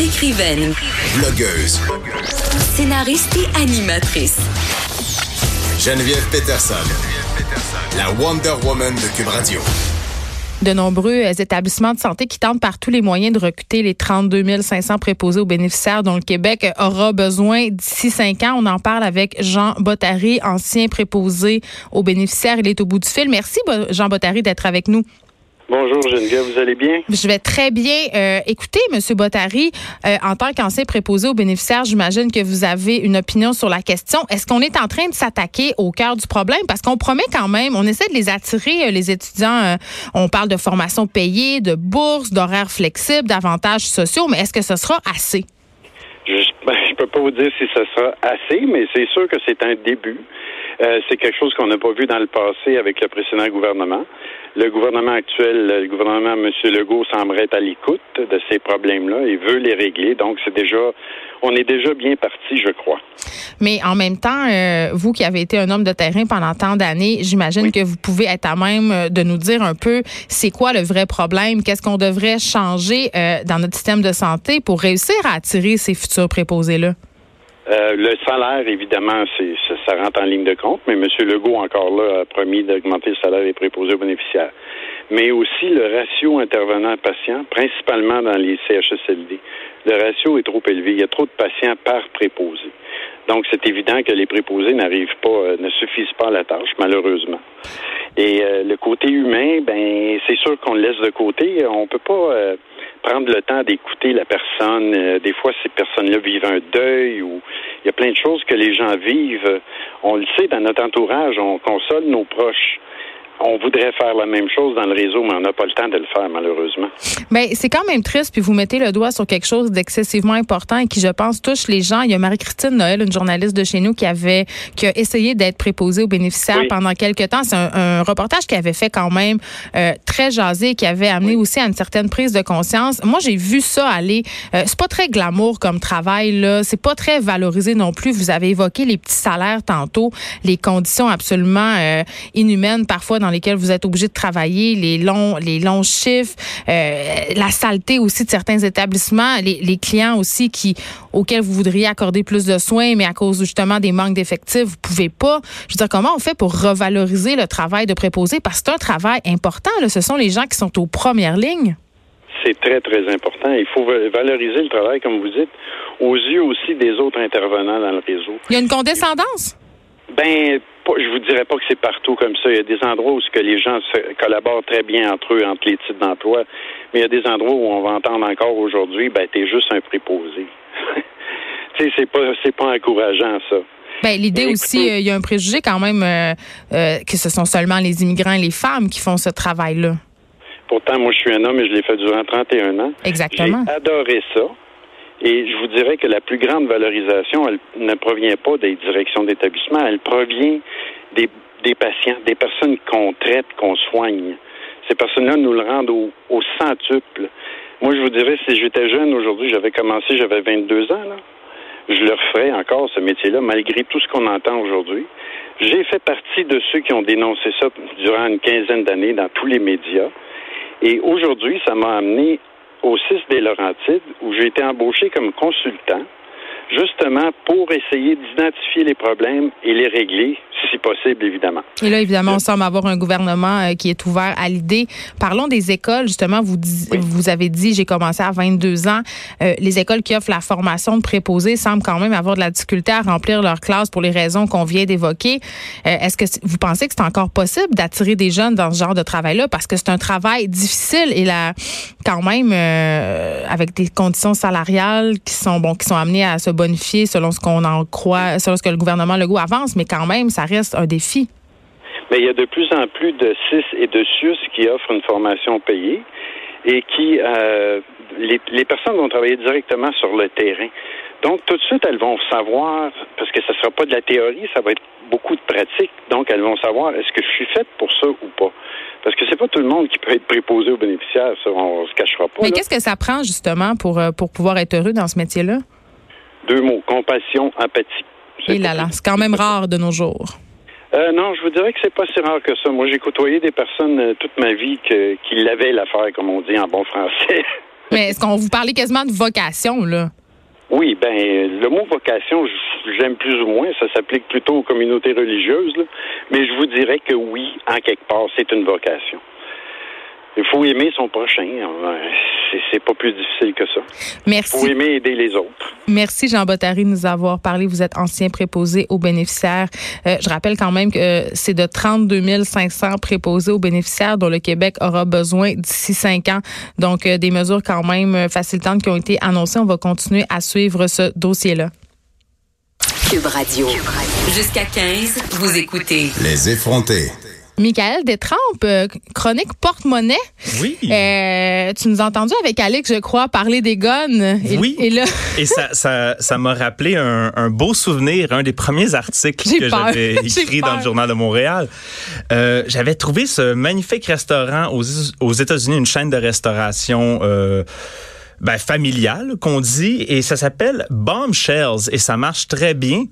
Écrivaine, Blogueuse. scénariste et animatrice. Geneviève Peterson. La Wonder Woman de Cube Radio. de nombreux euh, établissements de santé qui tentent par tous les moyens de recruter les 32 500 préposés aux bénéficiaires dont le Québec aura besoin d'ici cinq ans. On en parle avec Jean Bottary, ancien préposé aux bénéficiaires. Il est au bout du fil. Merci, Jean Bottary, d'être avec nous. Bonjour Geneviève, vous allez bien? Je vais très bien. Euh, écoutez, Monsieur Bottary, euh, en tant qu'ancien préposé aux bénéficiaires, j'imagine que vous avez une opinion sur la question. Est-ce qu'on est en train de s'attaquer au cœur du problème? Parce qu'on promet quand même, on essaie de les attirer, euh, les étudiants. on parle de formation payée, de bourses, d'horaires flexibles, d'avantages sociaux, mais est-ce que ce sera assez? Je ben, je peux pas vous dire si ce sera assez, mais c'est sûr que c'est un début. Euh, c'est quelque chose qu'on n'a pas vu dans le passé avec le précédent gouvernement. Le gouvernement actuel, le gouvernement M. Legault semblerait être à l'écoute de ces problèmes-là et veut les régler. Donc, c'est déjà, on est déjà bien parti, je crois. Mais en même temps, euh, vous qui avez été un homme de terrain pendant tant d'années, j'imagine que vous pouvez être à même euh, de nous dire un peu c'est quoi le vrai problème, qu'est-ce qu'on devrait changer euh, dans notre système de santé pour réussir à attirer ces futurs préposés-là? Euh, le salaire, évidemment, c'est ça, rentre en ligne de compte, mais M. Legault, encore là, a promis d'augmenter le salaire des préposés aux bénéficiaires. Mais aussi le ratio intervenant-patient, principalement dans les CHSLD. Le ratio est trop élevé. Il y a trop de patients par préposé. Donc, c'est évident que les préposés n'arrivent pas, euh, ne suffisent pas à la tâche, malheureusement. Et euh, le côté humain, ben, c'est sûr qu'on le laisse de côté. On peut pas prendre le temps d'écouter la personne. Euh, des fois, ces personnes-là vivent un deuil ou il y a plein de choses que les gens vivent. On le sait dans notre entourage, on console nos proches. On voudrait faire la même chose dans le réseau, mais on n'a pas le temps de le faire, malheureusement. Mais c'est quand même triste, puis vous mettez le doigt sur quelque chose d'excessivement important et qui, je pense, touche les gens. Il y a Marie-Christine Noël, une journaliste de chez nous, qui avait qui a essayé d'être préposée aux bénéficiaires Oui. pendant quelques temps. C'est un, un reportage qui avait fait quand même euh, très jasé, qui avait amené aussi à une certaine prise de conscience. Moi, j'ai vu ça aller. Euh, c'est pas très glamour comme travail là. C'est pas très valorisé non plus. Vous avez évoqué les petits salaires tantôt, les conditions absolument euh, inhumaines parfois dans lesquelles vous êtes obligé de travailler, les longs, les longs chiffres, euh, la saleté aussi de certains établissements, les, les clients aussi qui auxquels vous voudriez accorder plus de soins, mais à cause justement des manques d'effectifs, vous pouvez pas. Je veux dire, comment on fait pour revaloriser le travail de préposé parce que c'est un travail important. Là. Ce sont les gens qui sont aux premières lignes. C'est très, très important. Il faut va- valoriser le travail, comme vous dites, aux yeux aussi des autres intervenants dans le réseau. Il y a une condescendance? Ben, pas- je vous dirais pas que c'est partout comme ça. Il y a des endroits où ce que les gens se collaborent très bien entre eux, entre les titres d'emploi. Mais il y a des endroits où on va entendre encore aujourd'hui, ben, t'es juste un préposé. tu sais, c'est pas, c'est pas encourageant, ça. Ben, l'idée aussi, euh, il y a un préjugé quand même euh, euh, que ce sont seulement les immigrants et les femmes qui font ce travail-là. Pourtant, moi, je suis un homme et je l'ai fait durant 31 ans. Exactement. J'ai adoré ça. Et je vous dirais que la plus grande valorisation, elle ne provient pas des directions d'établissement, elle provient des, patients, des personnes qu'on traite, qu'on soigne. Ces personnes-là nous le rendent au, au centuple. Moi, je vous dirais, si j'étais jeune aujourd'hui, j'avais commencé, j'avais 22 ans, là, je le referais encore, ce métier-là, malgré tout ce qu'on entend aujourd'hui. J'ai fait partie de ceux qui ont dénoncé ça durant une quinzaine d'années dans tous les médias. Et aujourd'hui, ça m'a amené au 6 des Laurentides, où j'ai été embauché comme consultant, justement pour essayer d'identifier les problèmes et les régler, si possible, évidemment. Et là, évidemment, on semble avoir un gouvernement euh, qui est ouvert à l'idée. Parlons des écoles, justement. Vous, dis- Oui. vous avez dit, j'ai commencé à 22 ans. Euh, les écoles qui offrent la formation de préposés semblent quand même avoir de la difficulté à remplir leurs classes pour les raisons qu'on vient d'évoquer. Euh, Est-ce que vous pensez que c'est encore possible d'attirer des jeunes dans ce genre de travail-là? Parce que c'est un travail difficile et là, quand même, euh, avec des conditions salariales qui sont, bon, qui sont amenées à se bonifier selon ce qu'on en croit, selon ce que le gouvernement Legault avance, mais quand même, ça reste un défi. Mais il y a de plus en plus de CIS et de SUS qui offrent une formation payée et qui, euh, les, les personnes vont travailler directement sur le terrain. Donc, tout de suite, elles vont savoir, parce que ce ne sera pas de la théorie, ça va être beaucoup de pratique. Donc, elles vont savoir, est-ce que je suis faite pour ça ou pas? Parce que c'est pas tout le monde qui peut être préposé aux bénéficiaires, ça, on se cachera pas. Mais qu'est-ce que ça prend justement pour, euh, pour pouvoir être heureux dans ce métier-là? Deux mots, compassion, empathie. C'est Et là pas là, plus. c'est quand même rare de nos jours. Euh, non, je vous dirais que c'est pas si rare que ça. Moi, j'ai côtoyé des personnes euh, toute ma vie que, qui l'avaient l'affaire, comme on dit en bon français. Mais est-ce qu'on vous parlait quasiment de vocation, là? Oui, ben le mot vocation, j'aime plus ou moins. Ça s'applique plutôt aux communautés religieuses, là. mais je vous dirais que oui, en quelque part, c'est une vocation. Il faut aimer son prochain. C'est pas plus difficile que ça. Merci. Faut aimer aider les autres. Merci Jean Bottary de nous avoir parlé. Vous êtes ancien préposé aux bénéficiaires. Euh, je rappelle quand même que c'est de 32 500 préposés aux bénéficiaires dont le Québec aura besoin d'ici cinq ans. Donc, euh, des mesures quand même facilitantes qui ont été annoncées. On va continuer à suivre ce dossier-là. Cube Radio. Jusqu'à 15, vous écoutez. Les effrontés. Michael Détrempe, euh, chronique porte-monnaie. Oui. Euh, tu nous as entendu avec Alex, je crois, parler des guns. Et, oui. Et là. et ça, ça, ça m'a rappelé un, un, beau souvenir, un des premiers articles que j'avais écrit dans le Journal de Montréal. Euh, j'avais trouvé ce magnifique restaurant aux, aux États-Unis, une chaîne de restauration. Euh, ben, familiale qu'on dit et ça s'appelle Bombshells et ça marche très bien.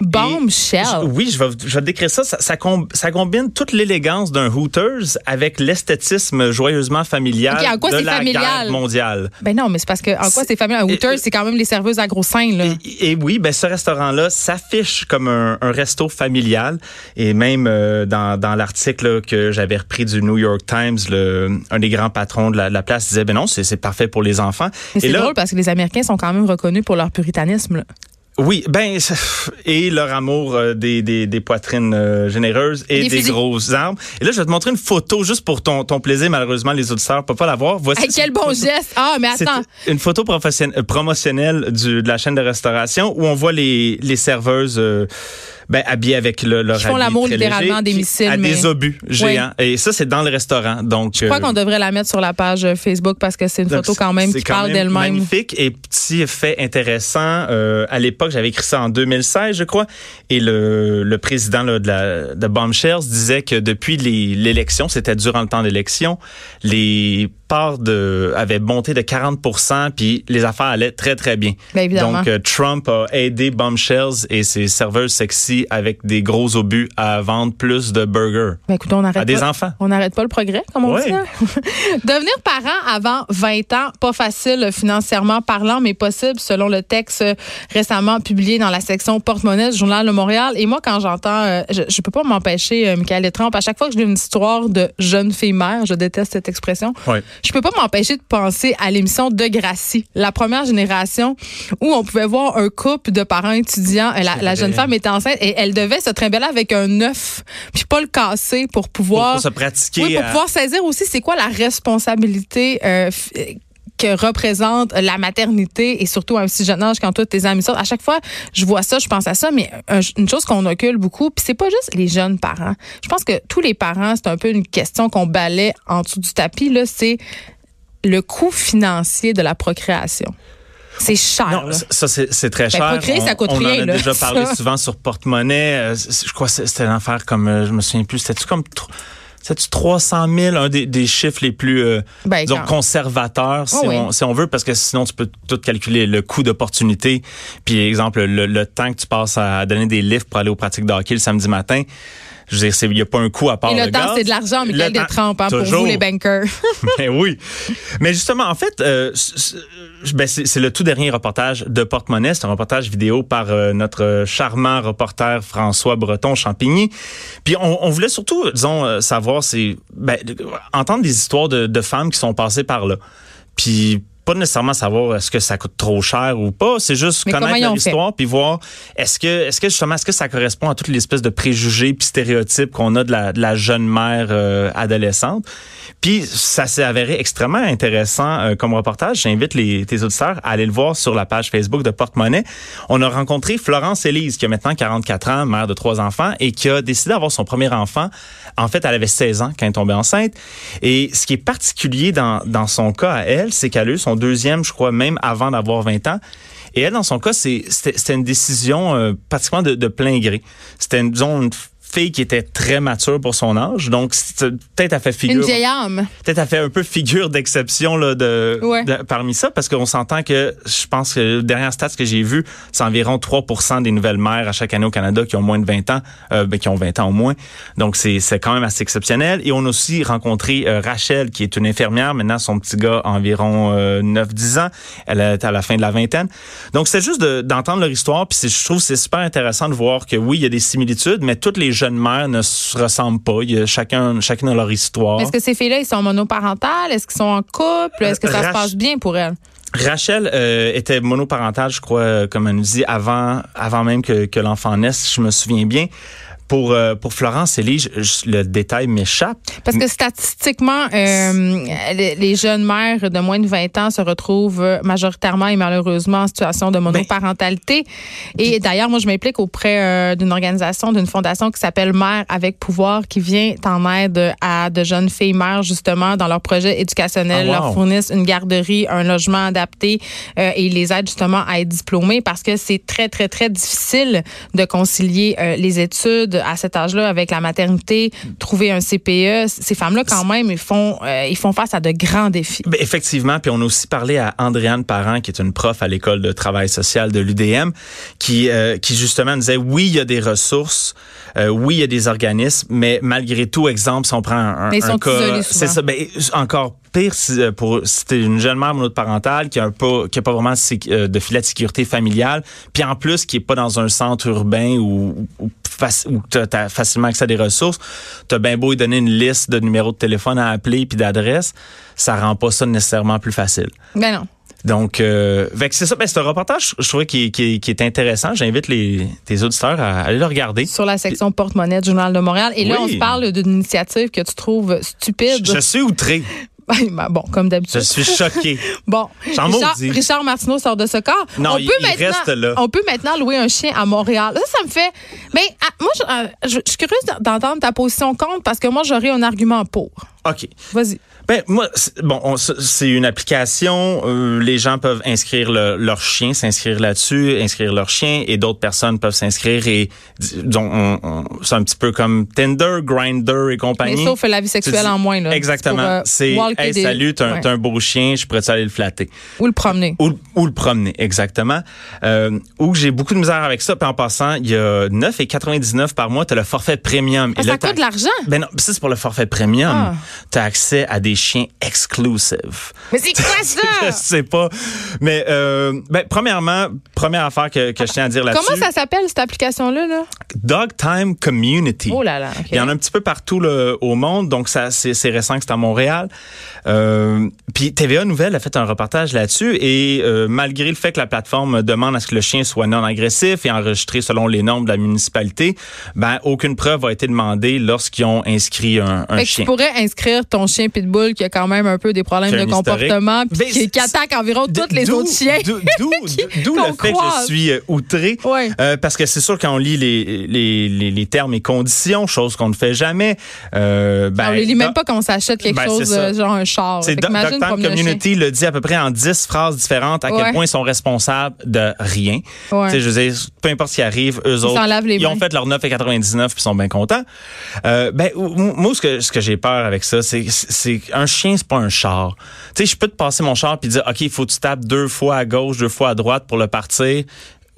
Bombshell. Oui, je vais, je vais décrire ça. Ça, ça, com, ça combine toute l'élégance d'un Hooters avec l'esthétisme joyeusement familial okay, en quoi de la familial? guerre mondiale. Ben non, mais c'est parce que en quoi c'est familial? Un Hooters, c'est quand même les serveuses à gros seins. Là. Et, et oui, ben ce restaurant-là s'affiche comme un, un, resto familial. Et même euh, dans, dans l'article que j'avais repris du New York Times, le, un des grands patrons de la, de la place disait, ben non, c'est parfait pour les enfants. Mais c'est drôle parce que les Américains sont quand même reconnus pour leur puritanisme. Là. Oui, ben et leur amour euh, des, des, des poitrines euh, généreuses et des, des grosses armes. Et là, je vais te montrer une photo juste pour ton, ton plaisir. Malheureusement, les auditeurs ne peuvent pas la voir. Voici hey, quel bon photo. geste Ah, mais attends. Une photo promotionnelle du, de la chaîne de restauration où on voit les, les serveuses. Euh, ben, habillés avec le, leur Ils font l'amour littéralement des missiles. À mais... des obus géants. Oui. Et ça, c'est dans le restaurant. Donc, je crois euh, qu'on devrait la mettre sur la page Facebook parce que c'est une photo quand même qui quand parle d'elle-même. magnifique. Et petit fait intéressant, euh, à l'époque, j'avais écrit ça en 2016, je crois, et le, le président là, de, la, de Bombshells disait que depuis l'élection, c'était durant le temps d'élection, les parts de, avaient monté de 40 puis les affaires allaient très, très bien. Bien Donc, euh, Trump a aidé Bombshells et ses serveuses sexy avec des gros obus à vendre plus de burgers ben, écoute, on à des pas, enfants. On n'arrête pas le progrès, comme on dit. Hein? Devenir parent avant 20 ans, pas facile financièrement parlant, mais possible selon le texte récemment publié dans la section porte-monnaie du Journal de Montréal. Et moi, quand j'entends, euh, je, je peux pas m'empêcher, euh, Michael Trump, à chaque fois que je lis une histoire de jeune fille mère, je déteste cette expression, ouais. Je peux pas m'empêcher de penser à l'émission de Gracie, la première génération où on pouvait voir un couple de parents étudiants. La, la jeune femme était enceinte et elle devait se trimballer avec un œuf, puis pas le casser pour pouvoir pour, pour se pratiquer. Oui, pour à... pouvoir saisir aussi c'est quoi la responsabilité euh, que représente la maternité et surtout à un si jeune âge quand tous tes amis sortent. À chaque fois, je vois ça, je pense à ça, mais une chose qu'on occulte beaucoup, puis c'est pas juste les jeunes parents. Je pense que tous les parents, c'est un peu une question qu'on balaie en dessous du tapis, là, c'est le coût financier de la procréation. C'est cher. Non, ça, c'est très cher. Ben, procréer, ça coûte on, rien. On en a là, déjà parlé ça. souvent sur porte-monnaie. Je crois que c'était affaire comme, euh, je me souviens plus, c'était-tu comme... C'est-tu 300 000, un des, des chiffres les plus euh, ben, disons, conservateurs, si, oh, oui. si on veut, parce que sinon, tu peux tout calculer le coût d'opportunité. Puis, exemple, le, le, temps que tu passes à donner des livres pour aller aux pratiques de hockey le samedi matin. Je veux dire, il n'y a pas un coût à part Et le, le temps, c'est de l'argent, Michael Le temps, Détrempe, hein, pour vous, les bankers. Mais oui. Mais justement, en fait, euh, ben c'est le tout dernier reportage de Porte-Monnaie. C'est un reportage vidéo par euh, notre charmant reporter François Breton-Champigny. Puis on, on, voulait surtout, disons, euh, savoir, c'est ben, entendre des histoires de, de femmes qui sont passées par là. Puis pas nécessairement savoir est-ce que ça coûte trop cher ou pas, c'est juste Mais connaître leur histoire puis voir est-ce que est-ce que justement est-ce que ça correspond à toutes les espèces de préjugés puis stéréotypes qu'on a de la, de la jeune mère euh, adolescente. Puis ça s'est avéré extrêmement intéressant euh, comme reportage. J'invite les tes auditeurs à aller le voir sur la page Facebook de Porte-Monnaie. On a rencontré Florence Élise qui a maintenant 44 ans, mère de trois enfants et qui a décidé d'avoir son premier enfant. En fait, elle avait 16 ans quand elle est tombée enceinte. Et ce qui est particulier dans dans son cas à elle, c'est qu'elle a eu deuxième, je crois, même avant d'avoir 20 ans. Et elle, dans son cas, c'était une décision euh, pratiquement de, de plein gré. C'était, disons, une fille qui était très mature pour son âge. Donc, peut-être elle fait figure. Une vieille âme. Peut-être elle fait un peu figure d'exception là, de, Ouais. de- parmi ça, parce qu'on s'entend que je pense que le dernier stats que j'ai vu, c'est environ 3% des nouvelles mères à chaque année au Canada qui ont moins de 20 ans, euh, ben, qui ont 20 ans au moins. Donc c'est quand même assez exceptionnel. Et on a aussi rencontré euh, Rachel, qui est une infirmière. Maintenant, son petit gars a environ euh, 9-10 ans. Elle est à la fin de la vingtaine. Donc c'est juste de- d'entendre leur histoire. Puis je trouve que c'est super intéressant de voir que oui, il y a des similitudes, mais toutes les jeunes mères ne se ressemblent pas. Il y a chacun, chacun a leur histoire. Est-ce que ces filles-là, ils sont monoparentales? Est-ce qu'ils sont en couple? Est-ce que ça se passe bien pour elles? Rachel euh, était monoparentale, je crois, euh, comme elle nous dit, avant, avant même que, que l'enfant naisse, si je me souviens bien. Pour, euh, pour Florence le détail m'échappe. Parce que statistiquement, euh, les les jeunes mères de moins de 20 ans se retrouvent majoritairement et malheureusement en situation de monoparentalité. Et d'ailleurs, moi, je m'implique auprès euh, d'une organisation, d'une fondation qui s'appelle Mères avec pouvoir, qui vient en aide à de jeunes filles mères, justement, dans leurs projets éducationnels, Ah, wow. leur fournissent une garderie, un logement adapté euh, et les aident justement à être diplômés parce que c'est très, très, très difficile de concilier les études à cet âge-là avec la maternité, trouver un CPE. Ces femmes-là, quand même, ils font, euh, ils font face à de grands défis. Ben, effectivement, puis on a aussi parlé à Andréane Parent, qui est une prof à l'école de travail social de l'UDM, qui, euh, qui justement disait oui, il y a des ressources, euh, oui, il y a des organismes, mais malgré tout, exemple, si on prend un, Mais ils un sont cas, c'est ça, ben, encore pire si, euh, pour si t'es une jeune mère monoparentale qui a pas qui a pas vraiment de euh, de filet de sécurité familiale, puis en plus qui est pas dans un centre urbain où, où, où t'as, facilement accès à des ressources, t'as bien beau lui donner une liste de numéros de téléphone à appeler puis d'adresses, ça rend pas ça nécessairement plus facile. Ben non. Donc, euh, c'est ça. Ben, c'est un reportage, je trouvais, qui, qui, qui est intéressant. J'invite les, tes auditeurs à aller le regarder. Sur la section porte-monnaie du Journal de Montréal. Et là, on se parle d'une initiative que tu trouves stupide. Je suis outré. Ben, bon, comme Je d'habitude. suis choqué. Bon, Richard. Richard Martineau sort de ce corps. Non, on il- peut il maintenant, reste là. On peut maintenant louer un chien à Montréal. Ça, ça me fait. Mais ah, moi, je, euh, je- je suis curieuse d'entendre ta position contre parce que moi, j'aurais un argument pour. OK. Vas-y. Ben moi, c'est- bon, on- c'est une application. euh, les gens peuvent inscrire le- leur chien, s'inscrire là-dessus, inscrire leur chien, et d'autres personnes peuvent s'inscrire et disons, on- on- c'est un petit peu comme Tinder, Grinder et compagnie. Mais sauf la vie sexuelle en moins. Là. Exactement. euh, C'est hey, des- salut, t'as un, Ouais. t'as un beau chien, je pourrais aller le flatter? Ou le promener. Ou, le- ou le promener, exactement. Euh, où j'ai beaucoup de misère avec ça. Puis en passant, il y a 9,99 par mois, tu as le forfait premium. Ah, Et ça là, t'as- coûte de l'argent? Ben non, ça c'est pour le forfait premium. Ah. Tu as accès à des chiens exclusive. Mais c'est quoi je ça? sais pas. Mais euh, ben, premièrement, première affaire que, que je tiens à dire là-dessus. Comment ça s'appelle, cette application-là? Là? Dog Time Community. Oh là là. Il y en a un petit peu partout là, au monde, donc ça c'est c'est récent que c'est à Montréal. Euh, puis TVA Nouvelle a fait un reportage là-dessus et euh, malgré le fait que la plateforme demande à ce que le chien soit non agressif et enregistré selon les normes de la municipalité, ben aucune preuve a été demandée lorsqu'ils ont inscrit un, un Fait que chien. tu pourrais inscrire ton chien Pitbull qui a quand même un peu des problèmes de comportement puis qui, qui attaque environ tous les autres chiens. D'où le fait que je suis euh, outré? Ouais. Euh, parce que c'est sûr quand on lit les, les, les, les termes et conditions, chose qu'on ne fait jamais. Euh, ben, on les lit même pas quand on s'achète quelque Ben, chose, euh, genre un char. C'est Fait Do- qu'imagine Dog Time promener un chien. Community le dit à peu près en 10 phrases différentes à Ouais. quel point ils sont responsables de rien. Ouais. Je veux dire, peu importe ce qui arrive, eux autres, lavent les ils ont fait leur 9,99 puis sont bien contents. Ben, moi, ce que, ce que j'ai peur avec ça, c'est un chien, c'est pas un char. Tu sais, je peux te passer mon char puis dire, OK, il faut que tu tapes deux fois à gauche, deux fois à droite pour le partir.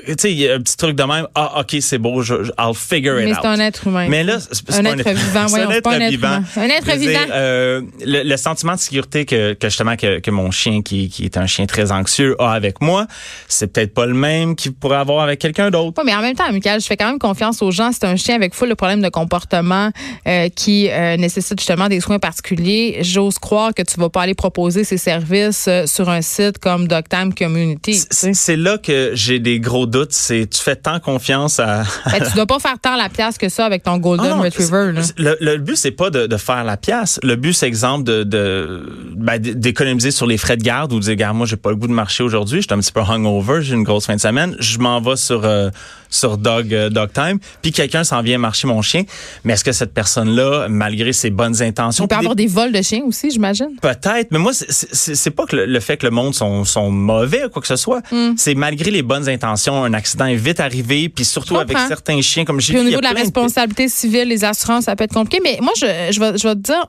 Tu sais, il y a un petit truc de même. Ah, OK, c'est beau, je, je- I'll figure it Mais out. c'est un être humain. Mais là, c'est Un être vivant, c'est un être humain. Un être vivant. euh, le, le sentiment de sécurité que, que justement que, que mon chien, qui, qui est un chien très anxieux, a avec moi, c'est peut-être pas le même qu'il pourrait avoir avec quelqu'un d'autre. Ouais, mais en même temps, Michael, je fais quand même confiance aux gens. C'est un chien avec full de problèmes de comportement euh, qui euh, nécessite justement des soins particuliers. J'ose croire que tu vas pas aller proposer ces services euh, sur un site comme Doctime Community. c'est là que j'ai des gros doutes. C'est tu fais tant confiance à. Ben, tu dois pas faire tant la pièce que ça avec ton Golden Ah non, Retriever. là. Le, le but c'est pas de, de faire la pièce. Le but c'est exemple de de ben, d'économiser sur les frais de garde ou de dire moi j'ai pas le goût de marcher aujourd'hui, je suis un petit peu hungover, j'ai une grosse fin de semaine, je m'en vais sur euh, sur Dog euh, Dog Time, puis quelqu'un s'en vient marcher mon chien. Mais est-ce que cette personne là, malgré ses bonnes intentions, Il peut avoir des vols de chiens aussi, j'imagine. Peut-être, mais moi, c'est- pas que le, le fait que le monde sont, sont mauvais ou quoi que ce soit. Hmm. C'est malgré les bonnes intentions. un accident est vite arrivé, puis surtout avec certains chiens, comme j'ai Puis au niveau de la responsabilité civile, les assurances, ça peut être compliqué. Mais moi, je, je, vais, je vais te dire.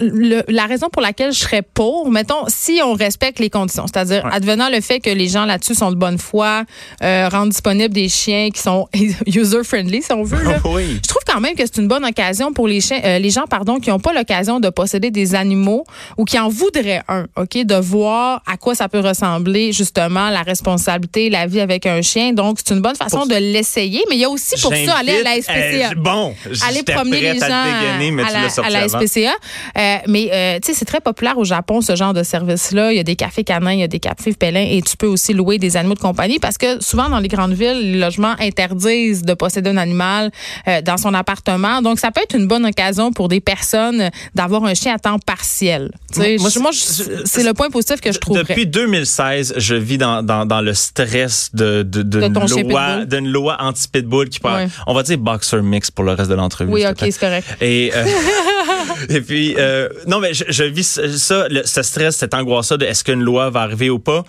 Le- la raison pour laquelle je serais pour, mettons, si on respecte les conditions, c'est-à-dire Ouais. advenant le fait que les gens là-dessus sont de bonne foi, euh, rendent disponibles des chiens qui sont user-friendly, si on veut. là. Oui. Je trouve quand même que c'est une bonne occasion pour les, chiens, euh, les gens pardon, qui n'ont pas l'occasion de posséder des animaux ou qui en voudraient un, OK, de voir à quoi ça peut ressembler, justement, la responsabilité, la vie avec un chien. Donc, c'est une bonne façon Pour- de l'essayer, mais il y a aussi pour ça aller à la J'invite- SPCA euh, bon, aller promener les gens à à, la. SPCA. Euh, mais euh, tu sais, c'est très populaire au Japon ce genre de service-là. Il y a des cafés canins, il y a des cafés pélins et tu peux aussi louer des animaux de compagnie parce que souvent dans les grandes villes, les logements interdisent de posséder un animal euh, dans son appartement. Donc ça peut être une bonne occasion pour des personnes d'avoir un chien à temps partiel. Tu sais, Moi, moi, c'est- le point positif que je trouve. Depuis 2016, je vis dans, dans, dans le stress de, de, De d'une loi, pitbull. d'une loi anti-pitbull qui parle. Ouais. On va dire boxer mix pour le reste de l'entrevue. Oui, ok, c'est correct. Et, et puis, euh, non, mais je, je vis ça, le- ce stress, cette angoisse-là de est-ce qu'une loi va arriver ou pas.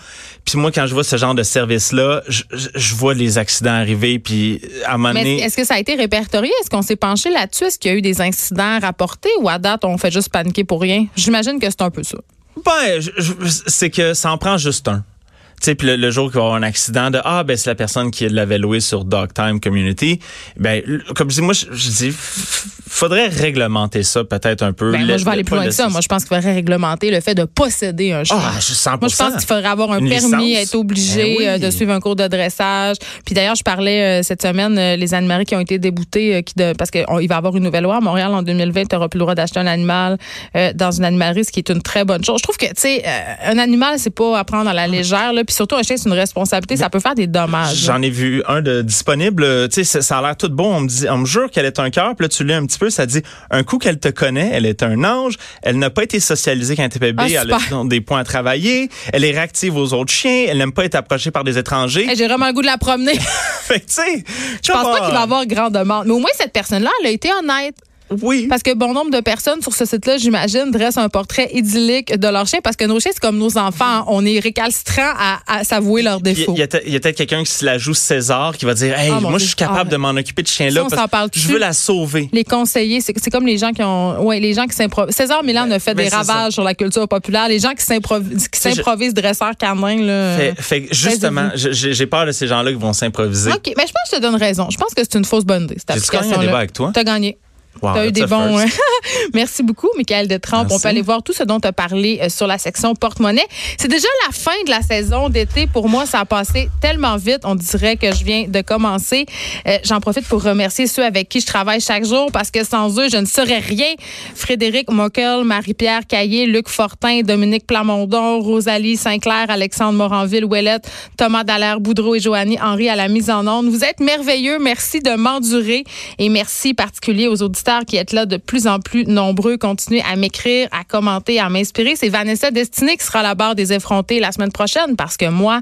Puis moi, quand je vois ce genre de service-là, je, vois les accidents arriver, puis à un moment donné... est-ce que ça a été répertorié? Est-ce qu'on s'est penché là-dessus? Est-ce qu'il y a eu des incidents rapportés ou à date, on fait juste paniquer pour rien? J'imagine que c'est un peu ça. Ben, c'est que ça en prend juste un. Tu sais, puis le, le jour qu'il va y avoir un accident de ah ben c'est la personne qui l'avait loué sur Dogtime Community. Ben comme je dis moi je, je dis faudrait réglementer ça peut-être un peu. Ben, moi, je vais aller le- plus loin que ça. Moi, je pense qu'il faudrait réglementer le fait de posséder un chien. Ah, je 100%. Moi, je pense qu'il faudrait avoir un Une permis, licence? être obligé Ben oui. euh, de suivre un cours de dressage. Puis d'ailleurs, je parlais euh, cette semaine, euh, les animaleries qui ont été déboutés, euh, qui de, parce qu'il va y avoir une nouvelle loi à Montréal en 2020, tu n'auras plus le droit d'acheter un animal euh, dans une animalerie, ce qui est une très bonne chose. Je trouve que, tu sais, un animal, c'est pas à prendre à la légère. Là, puis surtout, un chien, c'est une responsabilité. Ça peut faire des dommages. J'en ai vu un de disponible. Tu sais, ça- a l'air tout bon. On me dit, on me jure qu'elle est un cœur. Puis là, tu lis un petit peu, ça dit un coup qu'elle te connaît, elle est un ange. Elle n'a pas été socialisée quand elle était bébé. Ah, elle a des points à travailler. Elle est réactive aux autres chiens. Elle n'aime pas être approchée par des étrangers. J'ai vraiment le goût de la promener. fait que, tu sais, Je pense pas qu'il va avoir grand demande. Mais au moins, cette personne-là, elle a été honnête. Oui. Parce que bon nombre de personnes sur ce site-là, j'imagine, dressent un portrait idyllique de leur chien parce que nos chiens, c'est comme nos enfants. On est récalcitrants à, à s'avouer leurs défauts. il y a, peut-être quelqu'un qui se la joue César qui va dire Hey, Ah, moi, je suis capable Ah, de m'en occuper de ce chien-là parce s'en parle que je veux la sauver. Les conseillers, c'est comme les gens qui ont, ouais, les gens qui s'improvisent. César Milan a fait ben, des ravages sur la culture populaire. Les gens qui s'improvisent, dresseurs canins, là. Fait, fait que justement, j'ai j'ai peur de ces gens-là qui vont s'improviser. OK, mais je pense que je te donne raison. Je pense que c'est une fausse bonne idée, J'ai-tu gagné un débat avec toi? T'as gagné. Wow, T'as eu des bons. first. Merci beaucoup, Michael Detrempe. Merci. On peut aller voir tout ce dont tu as parlé euh, sur la section porte-monnaie. C'est déjà la fin de la saison d'été. Pour moi, ça a passé tellement vite. On dirait que je viens de commencer. Euh, J'en profite pour remercier ceux avec qui je travaille chaque jour parce que sans eux, je ne serais rien. Frédéric Mockel, Marie-Pierre Caillé, Luc Fortin, Dominique Plamondon, Rosalie Sinclair, Alexandre Moranville, Ouellette, Thomas Dallaire, Boudreau et Joanny Henry à la mise en onde. Vous êtes merveilleux. Merci de m'endurer et merci particulier aux auditeurs qui êtes là de plus en plus nombreux. Continuez à m'écrire, à commenter, à m'inspirer. C'est Vanessa Destinée qui sera la barre des effrontés la semaine prochaine parce que moi,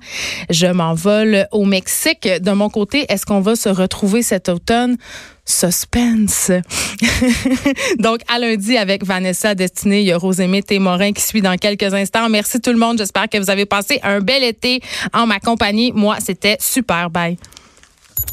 je m'envole au Mexique. De mon côté, est-ce qu'on va se retrouver cet automne? Suspense. Donc, à lundi avec Vanessa Destinée, il y a Rosémée Témorin qui suit dans quelques instants. Merci tout le monde. J'espère que vous avez passé un bel été en ma compagnie. Moi, c'était super. Bye.